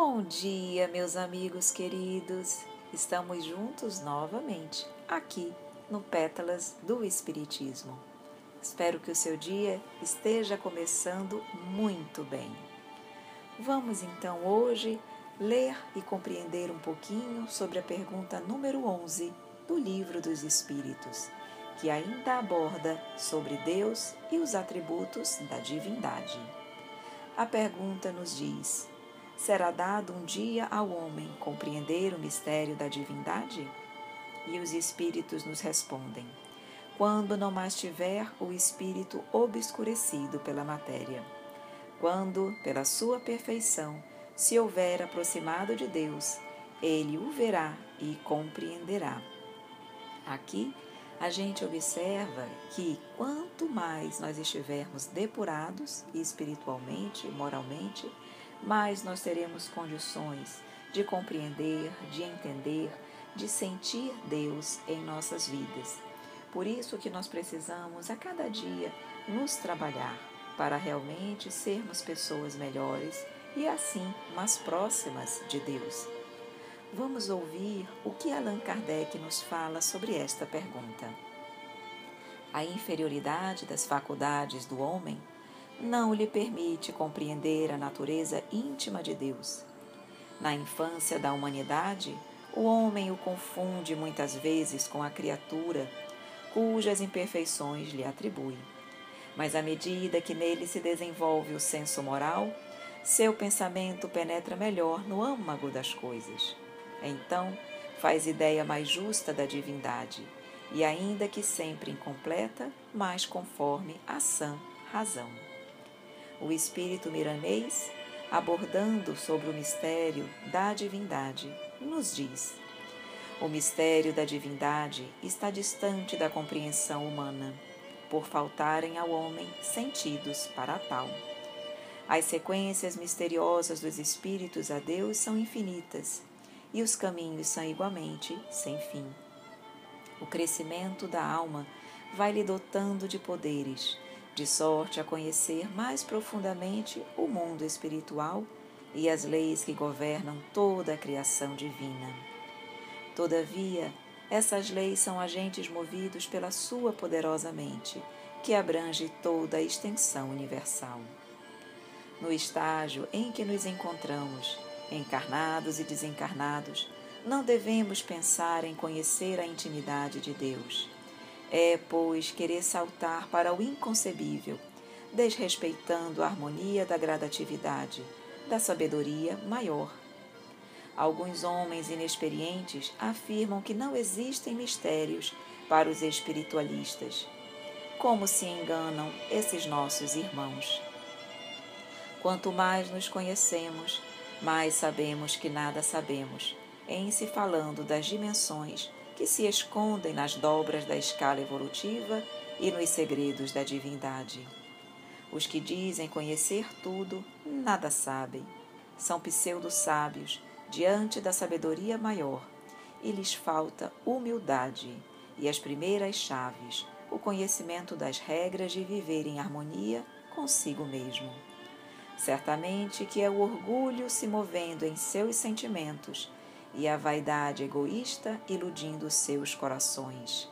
Bom dia, meus amigos queridos. Estamos juntos novamente aqui no Pétalas do Espiritismo. Espero que o seu dia esteja começando muito bem. Vamos então hoje ler e compreender um pouquinho sobre a pergunta número 11 do Livro dos Espíritos, que ainda aborda sobre Deus e os atributos da divindade. A pergunta nos diz: será dado um dia ao homem compreender o mistério da divindade? E os espíritos nos respondem: quando não mais tiver o espírito obscurecido pela matéria, quando, pela sua perfeição, se houver aproximado de Deus, ele o verá e compreenderá. Aqui a gente observa que quanto mais nós estivermos depurados espiritualmente, moralmente, mais nós teremos condições de compreender, de entender, de sentir Deus em nossas vidas. Por isso que nós precisamos a cada dia nos trabalhar para realmente sermos pessoas melhores e assim mais próximas de Deus. Vamos ouvir o que Allan Kardec nos fala sobre esta pergunta. A inferioridade das faculdades do homem não lhe permite compreender a natureza íntima de Deus. Na infância da humanidade, o homem o confunde muitas vezes com a criatura cujas imperfeições lhe atribui. Mas à medida que nele se desenvolve o senso moral, seu pensamento penetra melhor no âmago das coisas. Então, faz ideia mais justa da divindade, e ainda que sempre incompleta, mais conforme a sã razão o espírito miranês, abordando sobre o mistério da divindade, nos diz: o mistério da divindade está distante da compreensão humana, por faltarem ao homem sentidos para tal. As sequências misteriosas dos espíritos a Deus são infinitas e os caminhos são igualmente sem fim. O crescimento da alma vai lhe dotando de poderes de sorte a conhecer mais profundamente o mundo espiritual e as leis que governam toda a criação divina. Todavia, essas leis são agentes movidos pela sua poderosa mente, que abrange toda a extensão universal. No estágio em que nos encontramos, encarnados e desencarnados, não devemos pensar em conhecer a intimidade de Deus é, pois, querer saltar para o inconcebível, desrespeitando a harmonia da gradatividade, da sabedoria maior. Alguns homens inexperientes afirmam que não existem mistérios para os espiritualistas. Como se enganam esses nossos irmãos? Quanto mais nos conhecemos, mais sabemos que nada sabemos, em se falando das dimensões que se escondem nas dobras da escala evolutiva e nos segredos da divindade. Os que dizem conhecer tudo, nada sabem. São pseudo-sábios diante da sabedoria maior, e lhes falta humildade e as primeiras chaves, o conhecimento das regras de viver em harmonia consigo mesmo. Certamente que é o orgulho se movendo em seus sentimentos e a vaidade egoísta iludindo seus corações.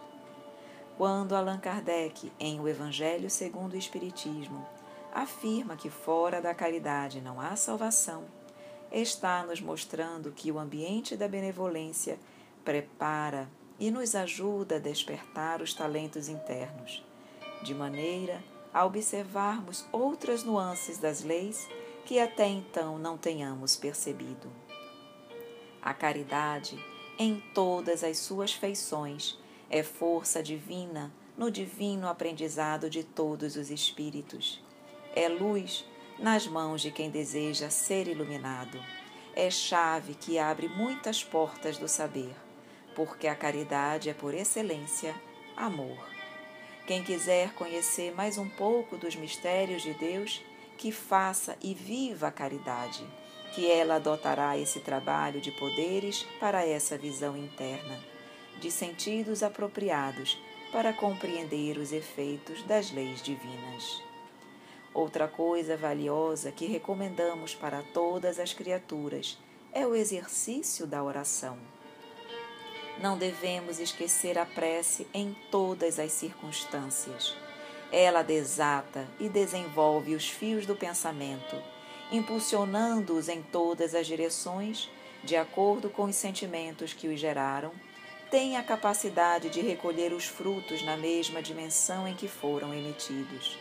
Quando Allan Kardec, em O Evangelho segundo o Espiritismo, afirma que fora da caridade não há salvação, está nos mostrando que o ambiente da benevolência prepara e nos ajuda a despertar os talentos internos, de maneira a observarmos outras nuances das leis que até então não tenhamos percebido. A caridade, em todas as suas feições, é força divina no divino aprendizado de todos os espíritos. É luz nas mãos de quem deseja ser iluminado. É chave que abre muitas portas do saber, porque a caridade é, por excelência, amor. Quem quiser conhecer mais um pouco dos mistérios de Deus, que faça e viva a caridade que ela adotará esse trabalho de poderes para essa visão interna, de sentidos apropriados para compreender os efeitos das leis divinas. Outra coisa valiosa que recomendamos para todas as criaturas é o exercício da oração. Não devemos esquecer a prece em todas as circunstâncias. Ela desata e desenvolve os fios do pensamento, impulsionando-os em todas as direções, de acordo com os sentimentos que os geraram, tem a capacidade de recolher os frutos na mesma dimensão em que foram emitidos.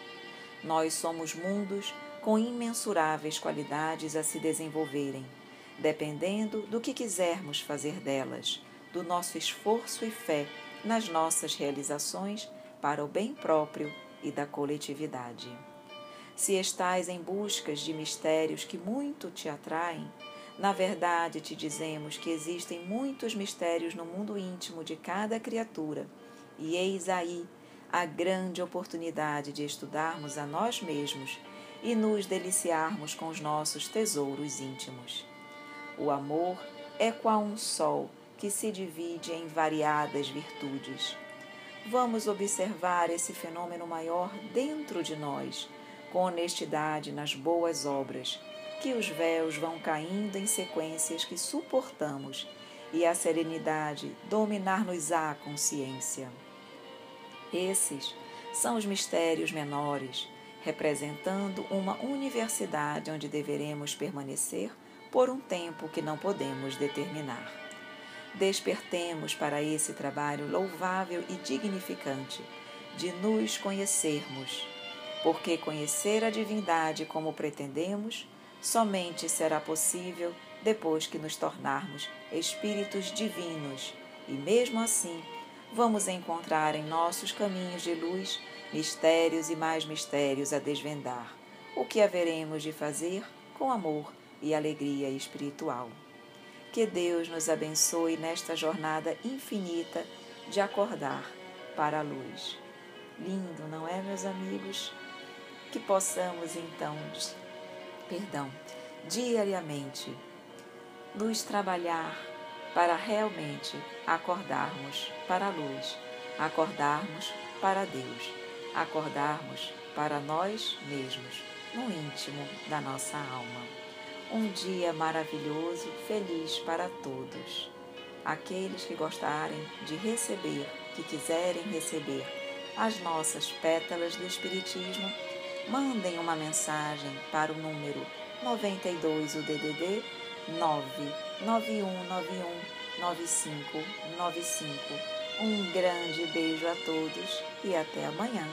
Nós somos mundos com imensuráveis qualidades a se desenvolverem, dependendo do que quisermos fazer delas do nosso esforço e fé nas nossas realizações para o bem próprio e da coletividade. Se estás em buscas de mistérios que muito te atraem, na verdade te dizemos que existem muitos mistérios no mundo íntimo de cada criatura, e eis aí a grande oportunidade de estudarmos a nós mesmos e nos deliciarmos com os nossos tesouros íntimos. O amor é qual um sol que se divide em variadas virtudes. Vamos observar esse fenômeno maior dentro de nós, com honestidade nas boas obras, que os véus vão caindo em sequências que suportamos e a serenidade dominar-nos-á a consciência. Esses são os mistérios menores, representando uma universidade onde deveremos permanecer por um tempo que não podemos determinar. Despertemos para esse trabalho louvável e dignificante de nos conhecermos, porque conhecer a divindade como pretendemos somente será possível depois que nos tornarmos espíritos divinos e, mesmo assim, vamos encontrar em nossos caminhos de luz mistérios e mais mistérios a desvendar, o que haveremos de fazer com amor e alegria espiritual. Que Deus nos abençoe nesta jornada infinita de acordar para a luz. Lindo, não é, meus amigos? Que possamos então, perdão, diariamente nos trabalhar para realmente acordarmos para a luz, acordarmos para Deus, acordarmos para nós mesmos, no íntimo da nossa alma. Um dia maravilhoso, feliz para todos. Aqueles que gostarem de receber, que quiserem receber as nossas pétalas do Espiritismo, mandem uma mensagem para o número 92 o DDD 991919595. Um grande beijo a todos e até amanhã.